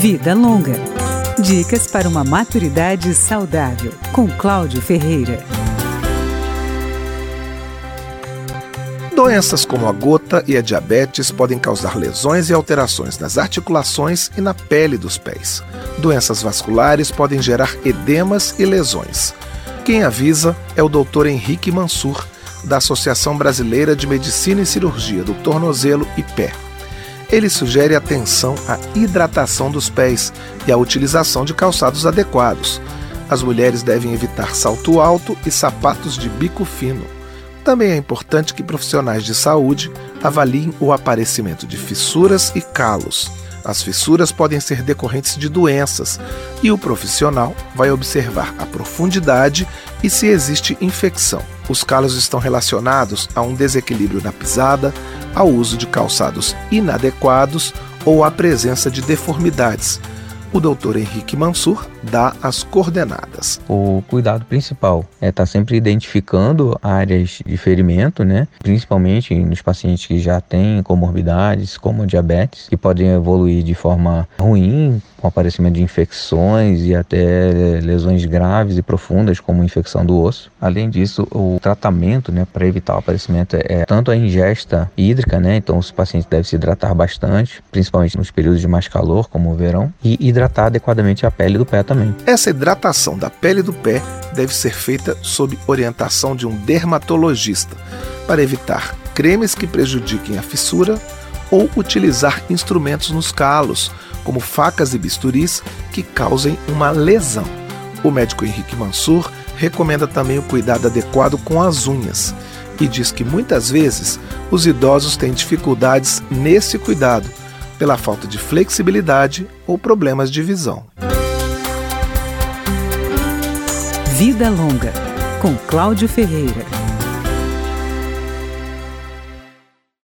Vida Longa. Dicas para uma maturidade saudável, com Cláudio Ferreira. Doenças como a gota e a diabetes podem causar lesões e alterações nas articulações e na pele dos pés. Doenças vasculares podem gerar edemas e lesões. Quem avisa é o Dr. Henrique Mansur, da Associação Brasileira de Medicina e Cirurgia do Tornozelo e Pé. Ele sugere atenção à hidratação dos pés e à utilização de calçados adequados. As mulheres devem evitar salto alto e sapatos de bico fino. Também é importante que profissionais de saúde avaliem o aparecimento de fissuras e calos. As fissuras podem ser decorrentes de doenças e o profissional vai observar a profundidade e se existe infecção. Os calos estão relacionados a um desequilíbrio na pisada, ao uso de calçados inadequados ou à presença de deformidades, o doutor Henrique Mansur dá as coordenadas. O cuidado principal é estar tá sempre identificando áreas de ferimento, né? principalmente nos pacientes que já têm comorbidades, como diabetes, que podem evoluir de forma ruim, com aparecimento de infecções e até lesões graves e profundas, como infecção do osso. Além disso, o tratamento né, para evitar o aparecimento é, é tanto a ingesta hídrica, né? então os pacientes devem se hidratar bastante, principalmente nos períodos de mais calor, como o verão, e hidratar adequadamente a pele do pé também. Essa hidratação da pele do pé deve ser feita sob orientação de um dermatologista para evitar cremes que prejudiquem a fissura ou utilizar instrumentos nos calos, como facas e bisturis, que causem uma lesão. O médico Henrique Mansur recomenda também o cuidado adequado com as unhas e diz que muitas vezes os idosos têm dificuldades nesse cuidado pela falta de flexibilidade ou problemas de visão. Vida Longa, com Cláudio Ferreira.